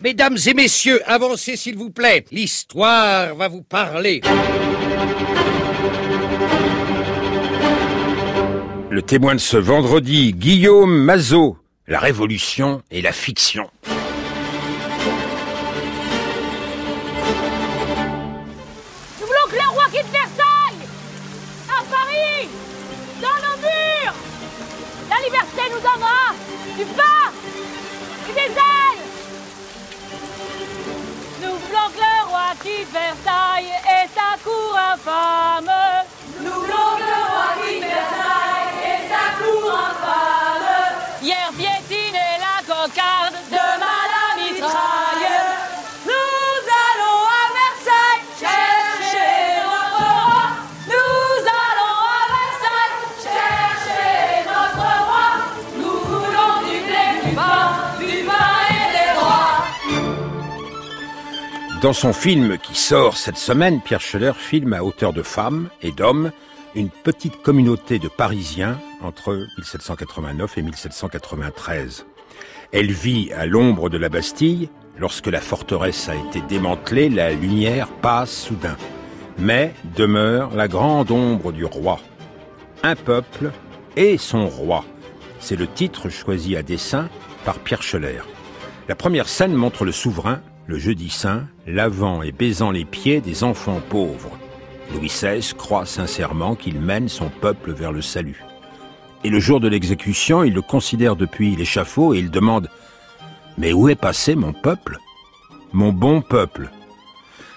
Mesdames et messieurs, avancez s'il vous plaît. L'histoire va vous parler. Le témoin de ce vendredi, Guillaume Mazot, la révolution et la fiction. Nous voulons que le roi quitte Versailles À Paris Dans nos murs La liberté nous donnera du pain Versailles et sa cour infâme. Nous voulons que le roi quitte Versailles et sa cour infâme Dans son film qui sort cette semaine, Pierre Scheller filme à hauteur de femmes et d'hommes une petite communauté de Parisiens entre 1789 et 1793. Elle vit à l'ombre de la Bastille. Lorsque la forteresse a été démantelée, la lumière passe soudain. Mais demeure la grande ombre du roi. Un peuple et son roi. C'est le titre choisi à dessein par Pierre Scheller. La première scène montre le souverain, le jeudi saint, lavant et baisant les pieds des enfants pauvres. Louis XVI croit sincèrement qu'il mène son peuple vers le salut. Et le jour de l'exécution, il le considère depuis l'échafaud et il demande Mais où est passé mon peuple? Mon bon peuple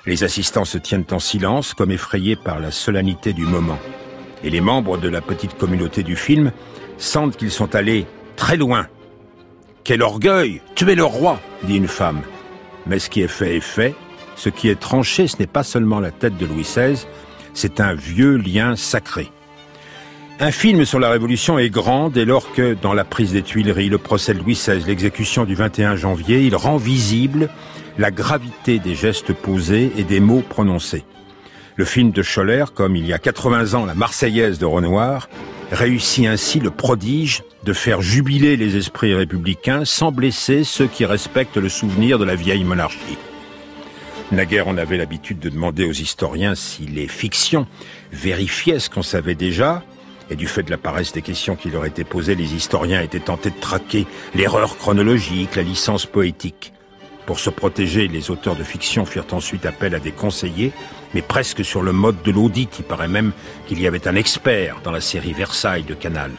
Les assistants se tiennent en silence, comme effrayés par la solennité du moment. Et les membres de la petite communauté du film sentent qu'ils sont allés très loin. Quel orgueil Tuer le roi dit une femme. Mais ce qui est fait est fait. Ce qui est tranché, ce n'est pas seulement la tête de Louis XVI, c'est un vieux lien sacré. Un film sur la Révolution est grand dès lors que, dans la prise des Tuileries, le procès de Louis XVI, l'exécution du 21 janvier, il rend visible la gravité des gestes posés et des mots prononcés. Le film de Scholler, comme il y a 80 ans la Marseillaise de Renoir, réussit ainsi le prodige de faire jubiler les esprits républicains sans blesser ceux qui respectent le souvenir de la vieille monarchie. Naguère, on avait l'habitude de demander aux historiens si les fictions vérifiaient ce qu'on savait déjà, et du fait de la paresse des questions qui leur étaient posées, les historiens étaient tentés de traquer l'erreur chronologique, la licence poétique. Pour se protéger, les auteurs de fiction firent ensuite appel à des conseillers, mais presque sur le mode de l'audit. Il paraît même qu'il y avait un expert dans la série Versailles de Canal.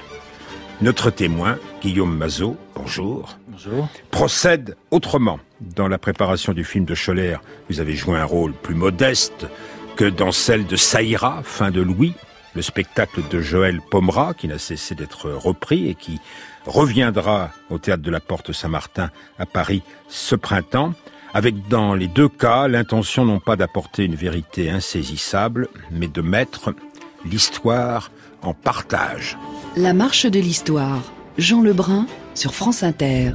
Notre témoin, Guillaume Mazot, bonjour, Bonjour. procède autrement. Dans la préparation du film de Scholler, vous avez joué un rôle plus modeste que dans celle de Saïra, fin de Louis, le spectacle de Joël Pomera, qui n'a cessé d'être repris et qui reviendra au théâtre de la Porte Saint-Martin à Paris ce printemps, avec dans les deux cas l'intention non pas d'apporter une vérité insaisissable, mais de mettre l'histoire en partage. La marche de l'histoire. Jean Lebrun sur France Inter.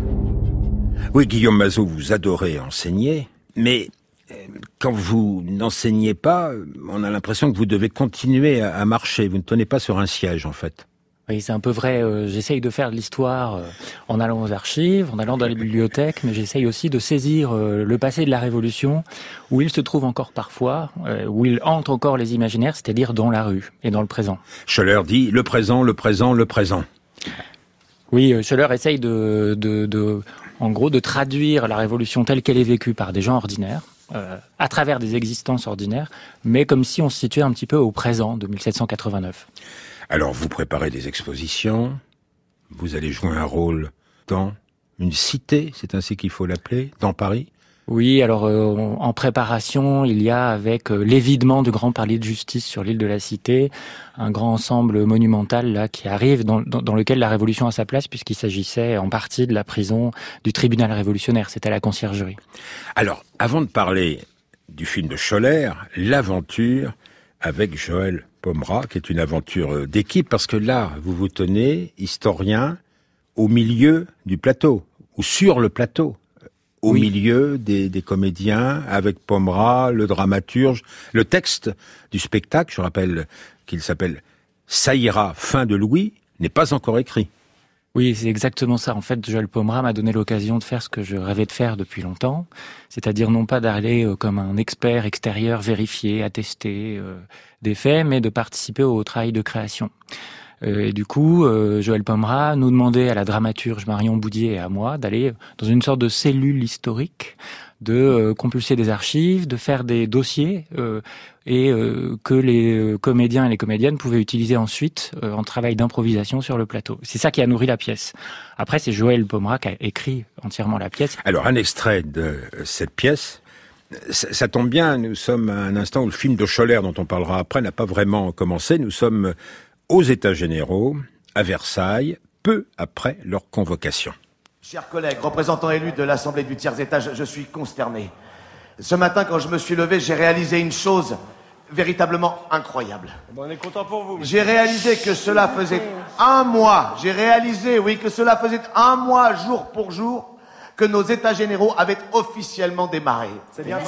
Oui, Guillaume Mazot, vous adorez enseigner, mais euh, quand vous n'enseignez pas, on a l'impression que vous devez continuer à à marcher. Vous ne tenez pas sur un siège, en fait. Oui, c'est un peu vrai. euh, J'essaye de faire de l'histoire euh, en allant aux archives, en allant dans les bibliothèques, mais j'essaye aussi de saisir euh, le passé de la Révolution, où il se trouve encore parfois, où il hante encore les imaginaires, c'est-à-dire dans la rue et dans le présent. Scholler dit le présent, le présent, le présent. Oui, Scholler essaye de, de, de, en gros, de traduire la Révolution telle qu'elle est vécue par des gens ordinaires, euh, à travers des existences ordinaires, mais comme si on se situait un petit peu au présent de 1789. Alors vous préparez des expositions, vous allez jouer un rôle dans une cité, c'est ainsi qu'il faut l'appeler, dans Paris? Oui, alors euh, on- en préparation, il y a avec euh, l'évidement du Grand Palais de Justice sur l'île de la Cité, un grand ensemble monumental là qui arrive dans, dans- dans lequel la Révolution a sa place puisqu'il s'agissait en partie de la prison du tribunal révolutionnaire, c'était la conciergerie. Alors, avant de parler du film de Scholler, l'aventure avec Joël Pomera, qui est une aventure euh, d'équipe, parce que là, vous vous tenez, historien, au milieu du plateau, ou sur le plateau, au Oui. milieu des, des comédiens, avec Pomera, le dramaturge. Le texte du spectacle, je rappelle qu'il s'appelle Ça ira, fin de Louis, n'est pas encore écrit. Oui, c'est exactement ça. En fait, Joël Pomera m'a donné l'occasion de faire ce que je rêvais de faire depuis longtemps, c'est-à-dire non pas d'aller euh, comme un expert extérieur vérifier, attester euh, des faits, mais de participer au travail de création. Euh, et du coup, Joël Pomera nous demandait à la dramaturge Marion Boudier et à moi d'aller dans une sorte de cellule historique de euh, compulser des archives, de faire des dossiers euh, et euh, que les comédiens et les comédiennes pouvaient utiliser ensuite en travail d'improvisation sur le plateau. C'est ça qui a nourri la pièce. Après, c'est Joël Pomera qui a écrit entièrement la pièce. Alors, un extrait de cette pièce. Ça, ça tombe bien, nous sommes à un instant où le film de Scholler, dont on parlera après, n'a pas vraiment commencé. Nous sommes aux États généraux, à Versailles, peu après leur convocation. Chers collègues, représentants élus de l'Assemblée du tiers étage, je suis consterné. Ce matin, quand je me suis levé, j'ai réalisé une chose véritablement incroyable. on est content pour vous. J'ai réalisé que cela faisait un mois, j'ai réalisé, oui, que cela faisait un mois, jour pour jour, que nos états généraux avaient officiellement démarré. C'est bien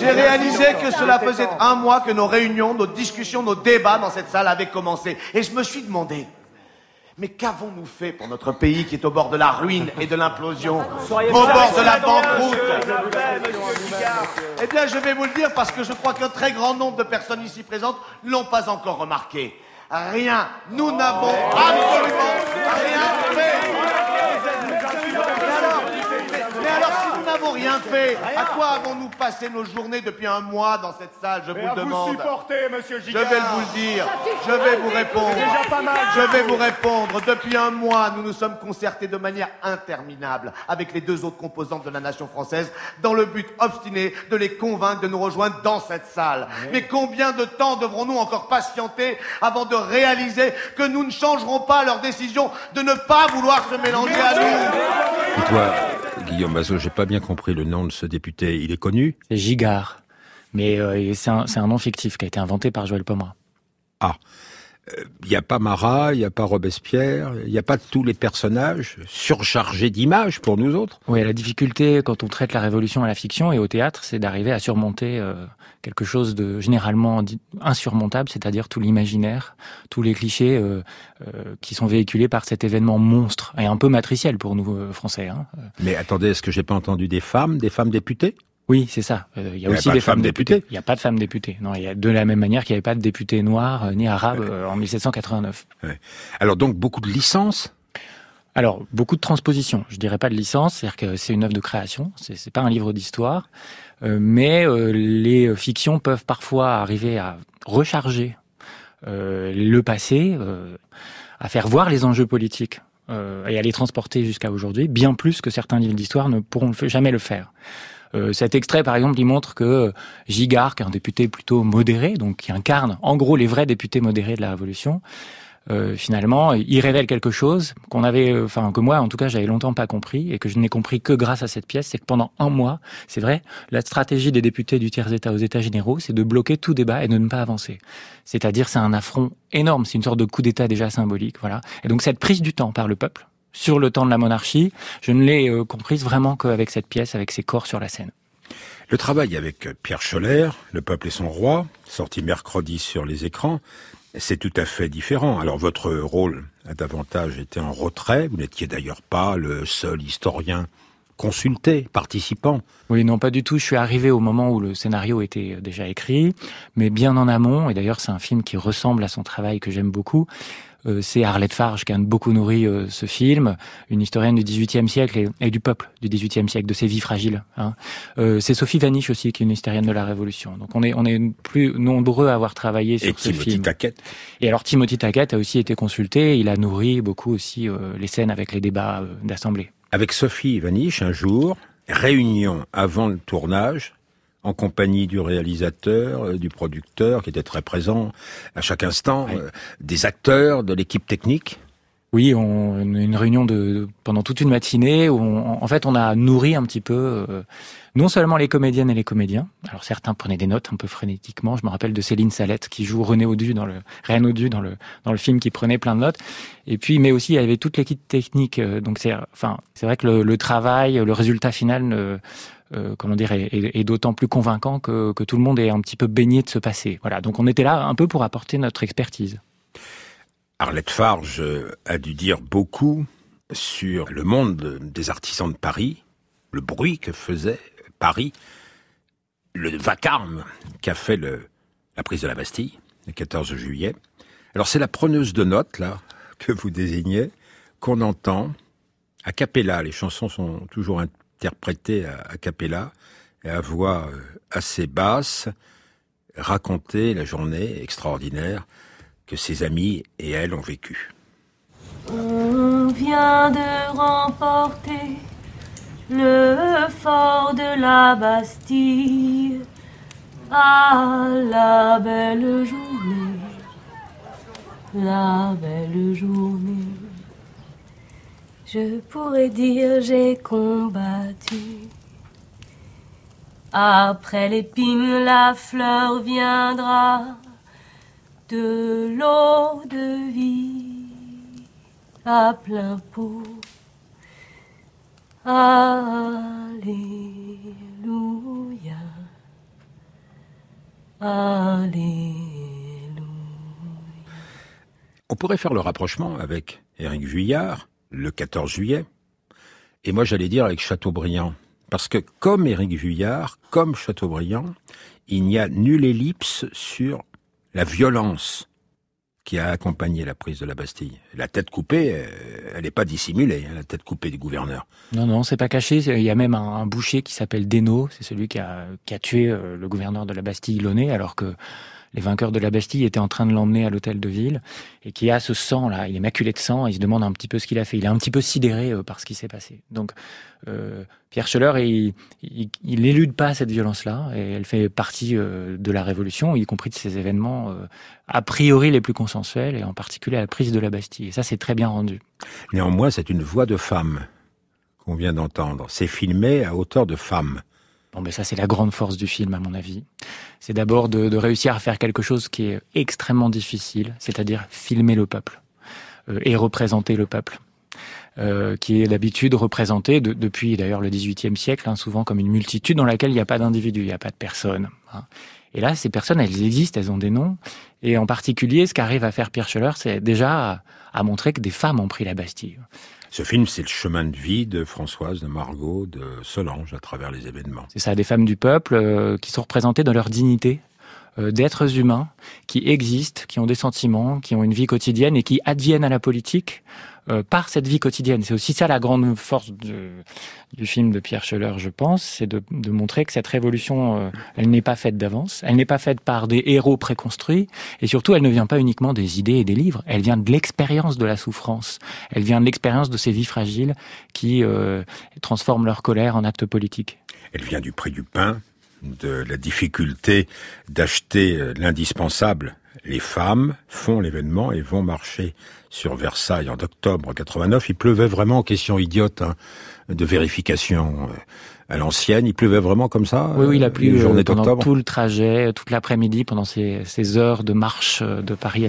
J'ai réalisé que cela faisait un mois que nos réunions, nos discussions, nos débats dans cette salle avaient commencé. Et je me suis demandé, mais qu'avons-nous fait pour notre pays qui est au bord de la ruine et de l'implosion Au bord de la banqueroute Eh bien, je vais vous le dire parce que je crois qu'un très grand nombre de personnes ici présentes ne l'ont pas encore remarqué. Rien. Nous n'avons absolument rien fait n'avons rien fait. À quoi avons-nous passé nos journées depuis un mois dans cette salle Je vous le demande. Vous monsieur Je vais vous le dire. Je vais vous répondre. Je vais vous répondre. Depuis un mois, nous nous sommes concertés de manière interminable avec les deux autres composantes de la nation française dans le but obstiné de les convaincre de nous rejoindre dans cette salle. Mais combien de temps devrons-nous encore patienter avant de réaliser que nous ne changerons pas leur décision de ne pas vouloir se mélanger à nous? Et toi, Guillaume Bazot, j'ai pas bien compris le nom de ce député. Il est connu C'est Gigard. Mais euh, c'est un, nom fictif qui a été inventé par Joël Pomera. Ah. Il euh, n'y a pas Marat, il n'y a pas Robespierre, il n'y a pas tous les personnages surchargés d'images pour nous autres. Oui, la difficulté quand on traite la révolution à la fiction et au théâtre, c'est d'arriver à surmonter euh, quelque chose de généralement insurmontable, c'est-à-dire tout l'imaginaire, tous les clichés euh, qui sont véhiculés par cet événement monstre et un peu matriciel pour nous Français. Hein. Mais attendez, est-ce que j'ai pas entendu des femmes, des femmes députées? Oui, c'est ça. Euh, il y a aussi des femmes députées. Il n'y a pas de femmes députées. Non, il y a de la même manière qu'il n'y avait pas de députés noirs euh, ni arabes euh, en 1789. Alors donc beaucoup de licences? Alors beaucoup de transpositions. Je dirais pas de licence, c'est-à-dire que c'est une œuvre de création. C'est, c'est pas un livre d'histoire, mais les fictions peuvent parfois arriver à recharger le passé, à faire voir les enjeux politiques et à les transporter jusqu'à aujourd'hui, bien plus que certains livres d'histoire ne pourront jamais le faire. Euh, cet extrait, par exemple, il montre que Gigard, qui est un député plutôt modéré, donc qui incarne en gros les vrais députés modérés de la Révolution, euh, finalement, il révèle quelque chose qu'on avait, euh, enfin que moi, en tout cas, j'avais longtemps pas compris et que je n'ai compris que grâce à cette pièce, c'est que pendant un mois, c'est vrai, la stratégie des députés du tiers État aux États généraux, c'est de bloquer tout débat et de ne pas avancer. C'est-à-dire, c'est un affront énorme, c'est une sorte de coup d'État déjà symbolique, voilà. Et donc cette prise du temps par le peuple, sur le temps de la monarchie, je ne l'ai euh, comprise vraiment qu'avec cette pièce, avec ses corps sur la scène. Le travail avec Pierre Scholler, Le peuple et son roi, sorti mercredi sur les écrans, c'est tout à fait différent. Alors votre rôle a davantage été en retrait, vous n'étiez d'ailleurs pas le seul historien consulté, participant. Oui, non, pas du tout. Je suis arrivé au moment où le scénario était déjà écrit, mais bien en amont, et d'ailleurs c'est un film qui ressemble à son travail que j'aime beaucoup. Euh, c'est Arlette Farge qui a beaucoup nourri euh, ce film, une historienne du XVIIIe siècle et, du peuple du XVIIIe siècle, de ses vies fragiles. Hein. Euh, c'est Sophie Vaniche aussi qui est une historienne de la Révolution. Donc on est on est plus nombreux à avoir travaillé sur ce Timothy film. Taquette. Et alors Timothy Taquette a aussi été consulté. Il a nourri beaucoup aussi les scènes avec les débats d'assemblée. Avec Sophie Vaniche, un jour, réunion avant le tournage, en compagnie du réalisateur, euh, du producteur, qui était très présent à chaque instant, euh, des acteurs, de l'équipe technique. Oui, on, une réunion de pendant toute une matinée où en fait on a nourri un petit peu euh, non seulement les comédiennes et les comédiens. Alors certains prenaient des notes un peu frénétiquement. Je me rappelle de Céline Salette qui joue René Audu dans le Reine Audu dans le dans le film qui prenait plein de notes. Et puis mais aussi il y avait toute l'équipe technique. Donc c'est enfin c'est vrai que le, le, travail, le résultat final ne euh, comment dire, est, d'autant plus convaincant que, tout le monde est un petit peu baigné de ce passé. Voilà, donc on était là un peu pour apporter notre expertise. Arlette Farge a dû dire beaucoup sur le monde des artisans de Paris, le bruit que faisait Paris, le vacarme qu'a fait la prise de la Bastille, le 14 juillet. Alors c'est la preneuse de notes, là, que vous désignez, qu'on entend a cappella. Les chansons sont toujours interprétées à, cappella et à voix euh, assez basse, raconter la journée extraordinaire que ses amis et elle ont vécue. On vient de remporter le fort de la Bastille. Ah, la belle journée, la belle journée. Je pourrais dire j'ai combattu. Après l'épine, la fleur viendra de l'eau de vie à plein pot. Alléluia. Alléluia. On pourrait faire le rapprochement avec Éric Vuillard, le 14 juillet, et moi j'allais dire avec Chateaubriand. Parce que comme Éric Vuillard, comme Chateaubriand, il n'y a nulle ellipse sur la violence qui a accompagné la prise de la Bastille. La tête coupée, euh, elle n'est pas dissimulée, hein, la tête coupée du gouverneur. Non, non, c'est pas caché. Il y a même un, boucher qui s'appelle Desnaux, c'est celui qui a, qui a tué euh, le gouverneur de la Bastille, Launay, alors que les vainqueurs de la Bastille étaient en train de l'emmener à l'hôtel de ville, et qui a ce sang là, il est maculé de sang, et il se demande un petit peu ce qu'il a fait. Il est un petit peu sidéré euh, par ce qui s'est passé. Donc euh, Pierre Scheller, il, il, élude pas cette violence-là, et elle fait partie euh, de la Révolution, y compris de ces événements a priori les plus consensuels, et en particulier la prise de la Bastille. Et ça, c'est très bien rendu. Néanmoins, c'est une voix de femme qu'on vient d'entendre. C'est filmé à hauteur de femme. Bon, mais ça, c'est la grande force du film, à mon avis. C'est d'abord de, réussir à faire quelque chose qui est extrêmement difficile, c'est-à-dire filmer le peuple euh, et représenter le peuple. Euh, qui est d'habitude représenté depuis d'ailleurs le XVIIIe siècle, hein, souvent comme une multitude dans laquelle il n'y a pas d'individu, il n'y a pas de personne. Hein. Et là, ces personnes, elles existent, elles ont des noms. Et en particulier, ce qu'arrive à faire Pierre Scheller, c'est déjà à montrer que des femmes ont pris la Bastille. Ce film, c'est le chemin de vie de Françoise, de Margot, de Solange à travers les événements. C'est ça, des femmes du peuple euh, qui sont représentées dans leur dignité, euh, d'êtres humains qui existent, qui ont des sentiments, qui ont une vie quotidienne et qui adviennent à la politique euh, par cette vie quotidienne. C'est aussi ça la grande force du film de Pierre Scheller, je pense, c'est de, de, montrer que cette révolution, euh, elle n'est pas faite d'avance, elle n'est pas faite par des héros préconstruits, et surtout, elle ne vient pas uniquement des idées et des livres, elle vient de l'expérience de la souffrance, elle vient de l'expérience de ces vies fragiles qui euh, transforment leur colère en acte politique. Elle vient du prix du pain, de la difficulté d'acheter l'indispensable les femmes font l'événement et vont marcher sur Versailles en octobre 89. Il pleuvait vraiment, question idiote, hein, de vérification euh, à l'ancienne. Il pleuvait vraiment comme ça Oui, oui il a plu euh, pendant tout le trajet, toute l'après-midi, pendant ces, ces heures de marche euh, de Paris à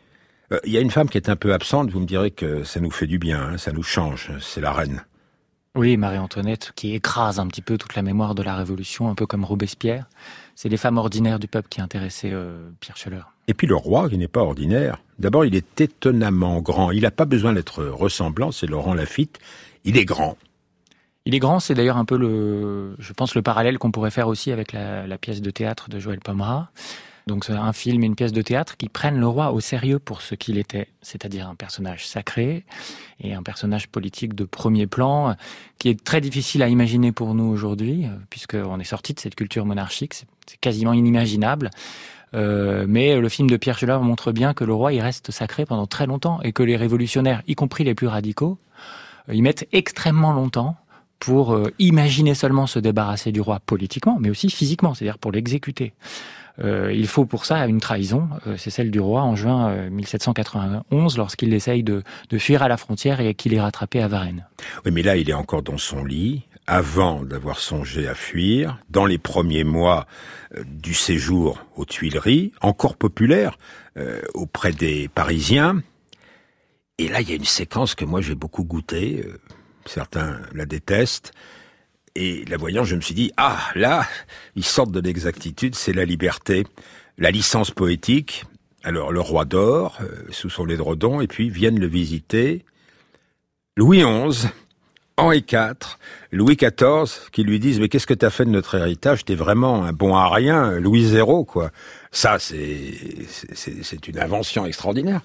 Euh, il y a une femme qui est un peu absente, vous me direz que ça nous fait du bien, hein, ça nous change, c'est la reine. Oui, Marie-Antoinette, qui écrase un petit peu toute la mémoire de la Révolution, un peu comme Robespierre. C'est les femmes ordinaires du peuple qui intéressaient euh, Pierre Scheller. Et puis le roi, qui n'est pas ordinaire. D'abord, il est étonnamment grand. Il n'a pas besoin d'être ressemblant, c'est Laurent Lafitte. Il est grand. Il est grand, c'est d'ailleurs un peu le, je pense, le parallèle qu'on pourrait faire aussi avec la, pièce de théâtre de Joël Pomera. Donc un film et une pièce de théâtre qui prennent le roi au sérieux pour ce qu'il était, c'est-à-dire un personnage sacré et un personnage politique de premier plan qui est très difficile à imaginer pour nous aujourd'hui puisqu'on est sorti de cette culture monarchique, c'est quasiment inimaginable. Euh, mais le film de Pierre Scheller montre bien que le roi, il reste sacré pendant très longtemps et que les révolutionnaires, y compris les plus radicaux, euh, ils mettent extrêmement longtemps pour euh, imaginer seulement se débarrasser du roi politiquement, mais aussi physiquement, c'est-à-dire pour l'exécuter. Euh, il faut pour ça une trahison, euh, c'est celle du roi en juin 1791 lorsqu'il essaye de, fuir à la frontière et qu'il est rattrapé à Varennes. Oui, mais là, il est encore dans son lit, avant d'avoir songé à fuir, dans les premiers mois du séjour aux Tuileries, encore populaire euh, auprès des Parisiens. Et là, il y a une séquence que moi j'ai beaucoup goûté. Certains la détestent. Et la voyant, je me suis dit, ah, là, ils sortent de l'exactitude, c'est la liberté. La licence poétique, alors le roi d'or, euh, sous son édredon, et puis viennent le visiter Louis XI, Henri IV, Louis XIV, qui lui disent, mais qu'est-ce que t'as fait de notre héritage? T'es vraiment un bon à rien, Louis zéro, quoi. Ça, c'est, c'est une invention extraordinaire.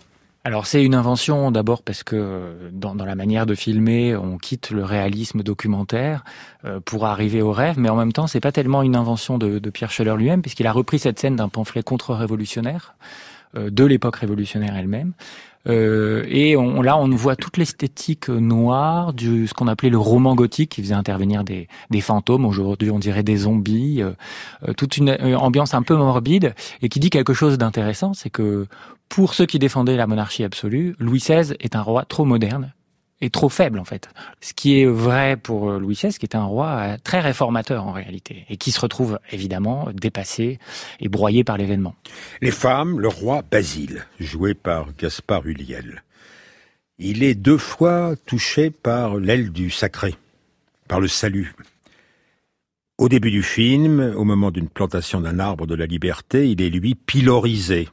Alors c'est une invention d'abord parce que dans, dans, la manière de filmer, on quitte le réalisme documentaire euh, pour arriver au rêve, mais en même temps c'est pas tellement une invention de, de Pierre Scheller lui-même puisqu'il a repris cette scène d'un pamphlet contre-révolutionnaire euh, de l'époque révolutionnaire elle-même. Euh, et on, là, on voit toute l'esthétique noire du ce qu'on appelait le roman gothique, qui faisait intervenir des, des fantômes. Aujourd'hui, on dirait des zombies. Euh, euh toute une euh, ambiance un peu morbide et qui dit quelque chose d'intéressant, c'est que pour ceux qui défendaient la monarchie absolue, Louis XVI est un roi trop moderne est trop faible en fait. Ce qui est vrai pour euh, Louis XVI, qui est un roi euh, très réformateur en réalité, et qui se retrouve évidemment dépassé et broyé par l'événement. Les femmes, le roi Basile, joué par Gaspard Huliel. Il est deux fois touché par l'aile du sacré, par le salut. Au début du film, au moment d'une plantation d'un arbre de la liberté, il est lui pilorisé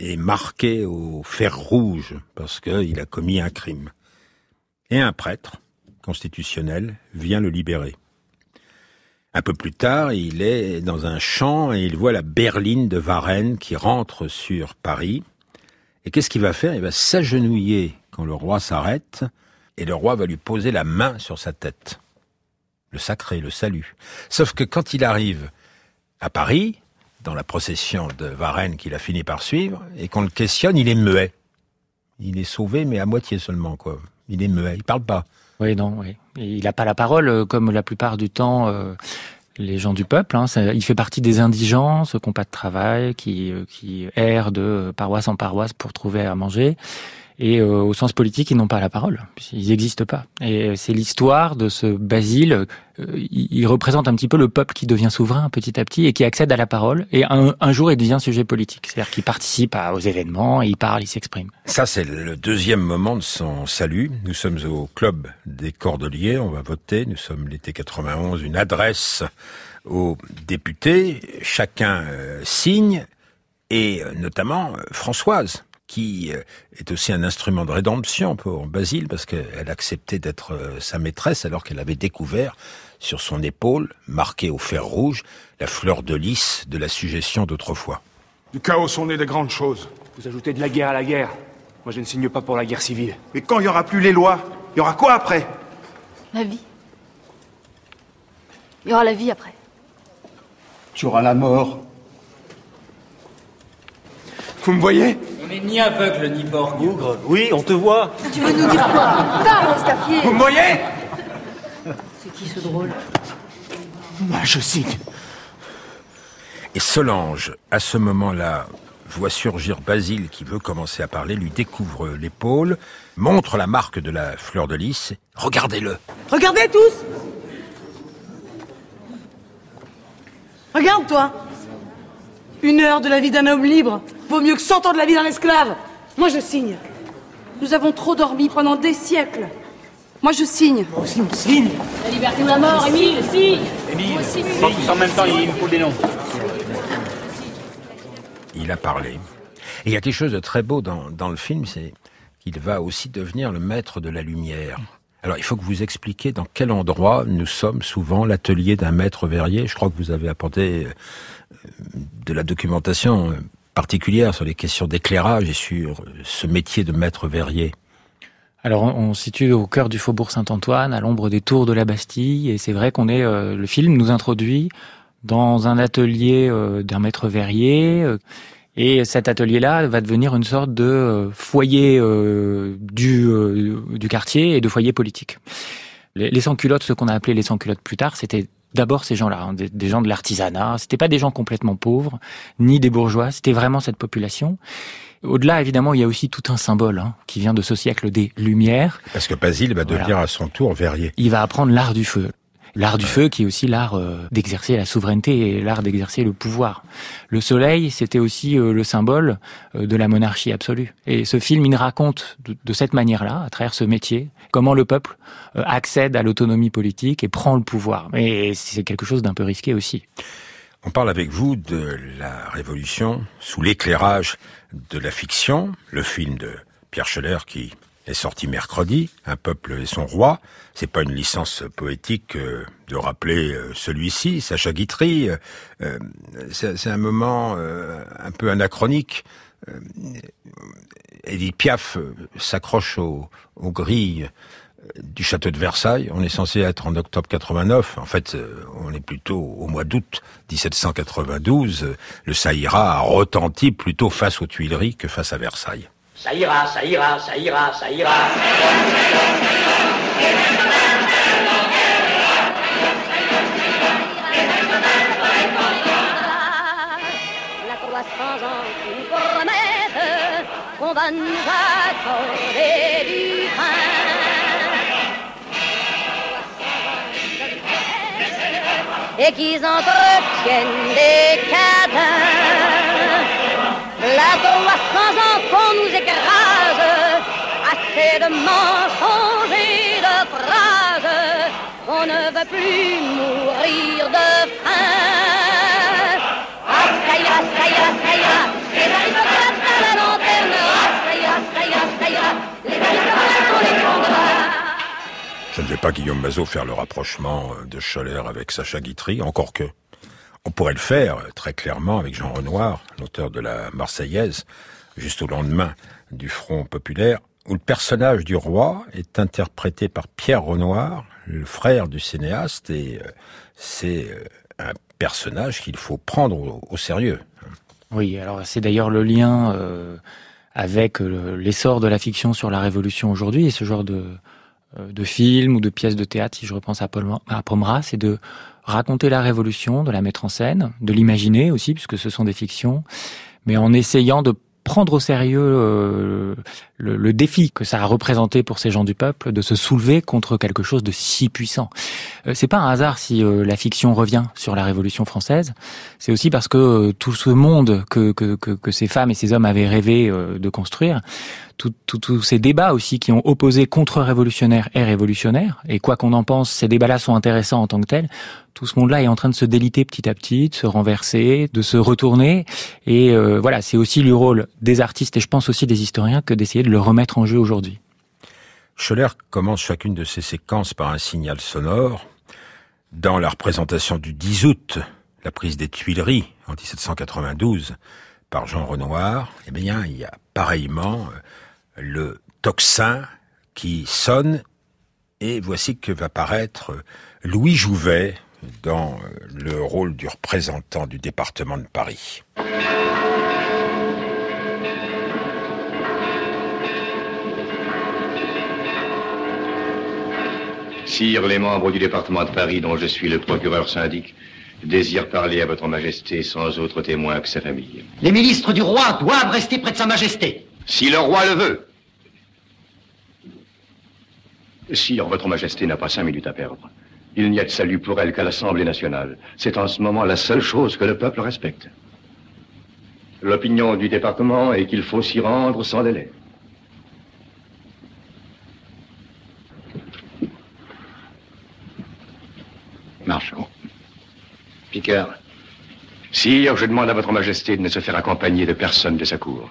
et marqué au fer rouge parce qu'il a commis un crime et un prêtre constitutionnel vient le libérer. Un peu plus tard, il est dans un champ et il voit la berline de Varennes qui rentre sur Paris. Et qu'est-ce qu'il va faire? Il va s'agenouiller quand le roi s'arrête et le roi va lui poser la main sur sa tête. Le sacré, le salut. Sauf que quand il arrive à Paris, dans la procession de Varennes qu'il a fini par suivre, et qu'on le questionne, il est muet. Il est sauvé, mais à moitié seulement, quoi. Il est muet, il parle pas. Oui, non, oui. il n'a pas la parole, euh, comme la plupart du temps, euh, les gens du peuple. Hein. il fait partie des indigents, ceux qui n'ont pas de travail, qui, euh, qui errent de paroisse en paroisse pour trouver à manger. Et euh, au sens politique, ils n'ont pas la parole. Ils n'existent pas. Et c'est l'histoire de ce Basile. Euh, il, représente un petit peu le peuple qui devient souverain petit à petit et qui accède à la parole. Et un, jour, il devient sujet politique. C'est-à-dire qu'il participe aux événements, il parle, il s'exprime. Ça, c'est le deuxième moment de son salut. Nous sommes au club des Cordeliers. On va voter. Nous sommes l'été 91. Une adresse aux députés. Chacun euh, signe. Et notamment Françoise qui euh, est aussi un instrument de rédemption pour Basile, parce qu'elle acceptait d'être euh, sa maîtresse alors qu'elle avait découvert sur son épaule, marquée au fer rouge, la fleur de lys de la suggestion d'autrefois. Du chaos sont nées de grandes choses. Vous ajoutez de la guerre à la guerre. Moi, je ne signe pas pour la guerre civile. Mais quand il n'y aura plus les lois, il y aura quoi après? La vie. Il y aura la vie après. Tu auras la mort. Vous me voyez? N'est ni aveugle ni borgne. Bougre, oui, on te voit. Tu veux nous dire quoi? Parle, Vous me voyez? C'est qui ce drôle? Moi, je signe. Et Solange, à ce moment-là, voit surgir Basile qui veut commencer à parler, lui découvre l'épaule, montre la marque de la fleur de lys. Regardez-le. Regardez tous Regarde, toi Une heure de la vie d'un homme libre vaut mieux que 100 ans de la vie d'un esclave. Moi, je signe. Nous avons trop dormi pendant des siècles. Moi, je signe. Moi aussi, on signe. La liberté ou la mort, Émile, signe. Émile, tous en même temps, il me faut des noms. Il a parlé. Et il y a quelque chose de très beau dans, dans le film, c'est qu'il va aussi devenir le maître de la lumière. Alors, il faut que vous expliquiez dans quel endroit nous sommes souvent l'atelier d'un maître verrier. Je crois que vous avez apporté euh, de la documentation particulière sur les questions d'éclairage et sur ce métier de maître verrier alors on, se situe au cœur du faubourg Saint-Antoine, à l'ombre des tours de la Bastille, et c'est vrai qu'on est, euh, le film nous introduit dans un atelier euh, d'un maître verrier. euh, Et cet atelier-là va devenir une sorte de euh, foyer euh, du, euh, du quartier et de foyer politique. Les, les sans-culottes, ce qu'on a appelé les sans-culottes plus tard, c'était d'abord ces gens-là, hein, des, des gens de l'artisanat. C'était pas des gens complètement pauvres, ni des bourgeois. C'était vraiment cette population. Au-delà, évidemment, il y a aussi tout un symbole hein, qui vient de ce siècle des Lumières. Parce que Basile va devenir à son tour verrier. Il va apprendre l'art du feu. L'art du feu qui est aussi l'art euh, d'exercer la souveraineté et l'art d'exercer le pouvoir. Le soleil, c'était aussi euh, le symbole euh, de la monarchie absolue. Et ce film, il raconte de, de cette manière-là, à travers ce métier, comment le peuple accède à l'autonomie politique et prend le pouvoir. Et c'est quelque chose d'un peu risqué aussi. On parle avec vous de la Révolution sous l'éclairage de la fiction, le film de Pierre Scheller qui est sorti mercredi, Un peuple et son roi. C'est pas une licence poétique euh, de rappeler euh, celui-ci, Sacha Guitry. euh, c'est un moment un peu anachronique. Edith Piaf s'accroche aux, aux grilles du château de Versailles. On est censé être en octobre 89. En fait, on est plutôt au mois d'août 1792. Euh, Le Saïra a retenti plutôt face aux Tuileries que face à Versailles. Ça ira, ça ira, ça ira, ça ira. La 300 ans qui nous promettent qu'on va nous accorder du pain. Et qu'ils entretiennent des cadins. La 300 ans qu'on nous écrase, assez de mensonges et de phrases. On ne veut plus mourir de faim. Ira, ça ira. Les aristocrates à la lanterne. Ira, ça ira. Les aristocrates, on les prendra. Je ne vais pas, Guillaume Mazot, faire le rapprochement de Scholler avec Sacha Guitry, encore que on pourrait le faire euh, très clairement avec Jean Renoir, l'auteur de la Marseillaise, juste au lendemain du Front populaire, où le personnage du roi est interprété par Pierre Renoir, le frère du cinéaste, et euh, c'est euh, un personnage qu'il faut prendre au, sérieux. Oui, alors c'est d'ailleurs le lien avec l'essor de la fiction sur la Révolution aujourd'hui et ce genre de, de film ou de pièces de théâtre, si je repense à, Paul, à Pomera, c'est de raconter la Révolution, de la mettre en scène, de l'imaginer aussi, puisque ce sont des fictions, mais en essayant de prendre au sérieux euh, le, le défi que ça a représenté pour ces gens du peuple de se soulever contre quelque chose de si puissant. Euh, c'est pas un hasard si euh, la fiction revient sur la Révolution française. C'est aussi parce que euh, tout ce monde que, que, que, que ces femmes et ces hommes avaient rêvé euh, de construire, tous ces débats aussi qui ont opposé contre-révolutionnaires et révolutionnaires, et quoi qu'on en pense, ces débats-là sont intéressants en tant que tels, tout ce monde-là est en train de se déliter petit à petit, de se renverser, de se retourner, et euh, voilà, c'est aussi le rôle des artistes, et je pense aussi des historiens, que d'essayer de le remettre en jeu aujourd'hui. Scholler commence chacune de ses séquences par un signal sonore. Dans la représentation du 10 août, la prise des Tuileries en 1792 par Jean Renoir, eh bien, il y a pareillement euh, le tocsin qui sonne et voici que va paraître Louis Jouvet dans euh, le rôle du représentant du département de Paris. Sire, les membres du département de Paris, dont je suis le procureur syndic, désirent parler à votre majesté sans autre témoin que sa famille. Les ministres du roi doivent rester près de sa majesté. Si le roi le veut. Sire, votre majesté n'a pas cinq minutes à perdre. Il n'y a de salut pour elle qu'à l'Assemblée nationale. C'est en ce moment la seule chose que le peuple respecte. L'opinion du département est qu'il faut s'y rendre sans délai. Marchons. Picard. Sire, je demande à votre majesté de ne se faire accompagner de personne de sa cour.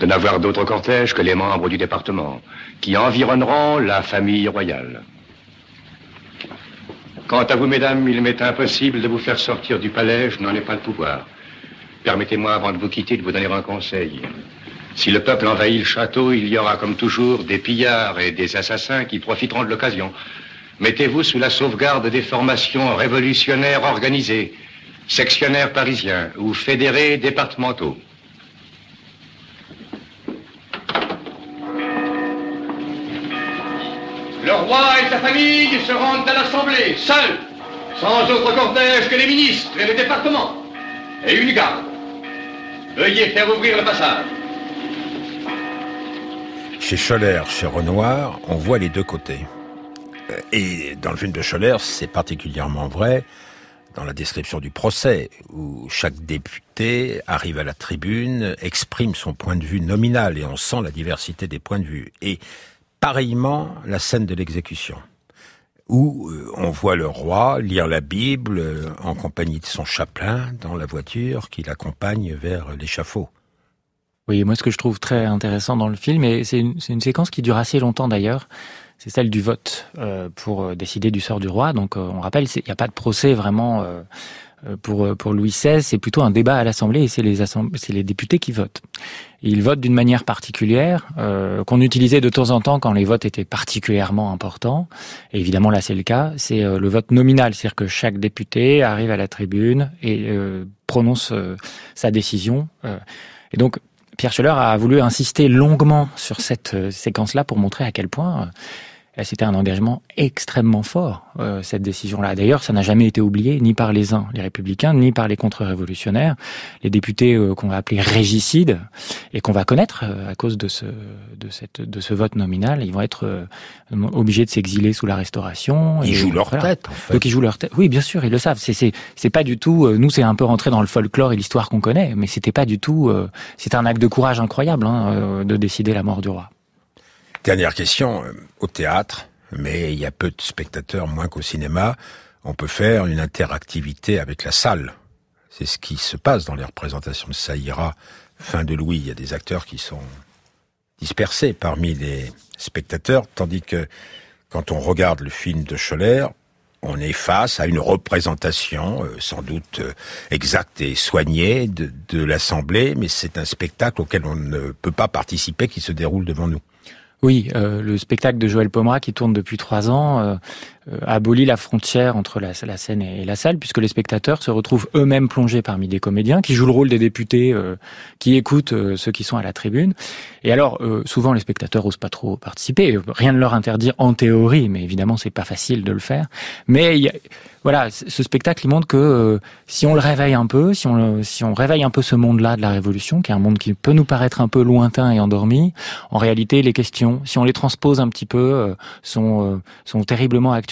De n'avoir d'autre cortège que les membres du département, qui environneront la famille royale. Quant à vous, mesdames, il m'est impossible de vous faire sortir du palais, je n'en ai pas le pouvoir. Permettez-moi, avant de vous quitter, de vous donner un conseil. Si le peuple envahit le château, il y aura, comme toujours, des pillards et des assassins qui profiteront de l'occasion. Mettez-vous sous la sauvegarde des formations révolutionnaires organisées, sectionnaires parisiens ou fédérés départementaux. Le roi et sa famille se rendent à l'Assemblée, seuls, sans autre cortège que les ministres et les départements, et une garde. Veuillez faire ouvrir le passage. Chez Scholler, chez Renoir, on voit les deux côtés. Euh, Et dans le film de Scholler, c'est particulièrement vrai dans la description du procès, où chaque député arrive à la tribune, exprime son point de vue nominal, et on sent la diversité des points de vue. Et pareillement, la scène de l'exécution, où euh, on voit le roi lire la Bible euh, en compagnie de son chapelain dans la voiture qui l'accompagne vers l'échafaud. Oui, moi ce que je trouve très intéressant dans le film, et c'est une, une séquence qui dure assez longtemps d'ailleurs, c'est celle du vote euh, pour euh, décider du sort du roi. Donc euh, on rappelle, il n'y a pas de procès vraiment euh, pour, pour Louis XVI, c'est plutôt un débat à l'Assemblée et c'est les, les députés qui votent. Ils votent d'une manière particulière, euh, qu'on utilisait de temps en temps quand les votes étaient particulièrement importants. Et évidemment là c'est le cas, c'est le vote nominal, c'est-à-dire que chaque député arrive à la tribune et prononce sa décision. et donc Pierre Scheller a voulu insister longuement sur cette séquence-là pour montrer à quel point c'était un engagement extrêmement fort, euh, cette décision-là. D'ailleurs, ça n'a jamais été oublié, ni par les uns, les républicains, ni par les contre-révolutionnaires. Les députés euh, qu'on va appeler régicides, et qu'on va connaître euh, à cause de ce, de, cette, de ce vote nominal, ils vont être euh, obligés de s'exiler sous la Restauration. Ils et jouent leur voilà. tête, en fait. Donc ils jouent leur tête. Oui, bien sûr, ils le savent. C'est c'est c'est pas du tout. euh, nous, c'est un peu rentré dans le folklore et l'histoire qu'on connaît, mais c'était pas du tout. euh, c'est un acte de courage incroyable hein, euh, de décider la mort du roi. Dernière question, euh, au théâtre, mais il y a peu de spectateurs, moins qu'au cinéma, on peut faire une interactivité avec la salle. C'est ce qui se passe dans les représentations de Saïra, fin de Louis. Il y a des acteurs qui sont dispersés parmi les spectateurs, tandis que quand on regarde le film de Scholler, on est face à une représentation, euh, sans doute euh, exacte et soignée, de, de l'Assemblée, mais c'est un spectacle auquel on ne peut pas participer, qui se déroule devant nous. Oui, euh, le spectacle de Joël Pomera qui tourne depuis trois ans euh, abolit la frontière entre la, scène et, la salle, puisque les spectateurs se retrouvent eux-mêmes plongés parmi des comédiens qui jouent le rôle des députés, euh, qui écoutent euh, ceux qui sont à la tribune. Et alors, euh, souvent les spectateurs osent pas trop participer. Rien ne leur interdit en théorie, mais évidemment c'est pas facile de le faire. Mais y a- voilà, ce spectacle il montre que euh, si on le réveille un peu, si on, si on réveille un peu ce monde-là de la Révolution, qui est un monde qui peut nous paraître un peu lointain et endormi, en réalité les questions, si on les transpose un petit peu, euh, sont euh, sont terriblement actuelles.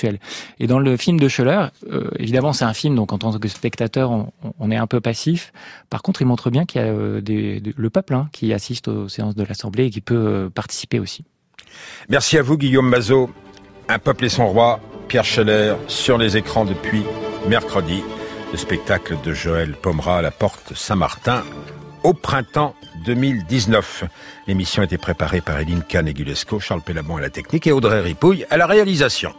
Et dans le film de Scholler, euh, évidemment c'est un film, donc en tant que spectateur, on, est un peu passif. Par contre, il montre bien qu'il y a euh, le peuple hein, qui assiste aux séances de l'Assemblée et qui peut euh, participer aussi. Merci à vous, Guillaume Mazot. Un peuple et son roi, Pierre Scheller, sur les écrans depuis mercredi. Le spectacle de Joël Pomera à la porte Saint-Martin au printemps 2019. L'émission a été préparée par Eline Kahn et Gulesco, Charles Pellamont à la technique et Audrey Ripouille à la réalisation.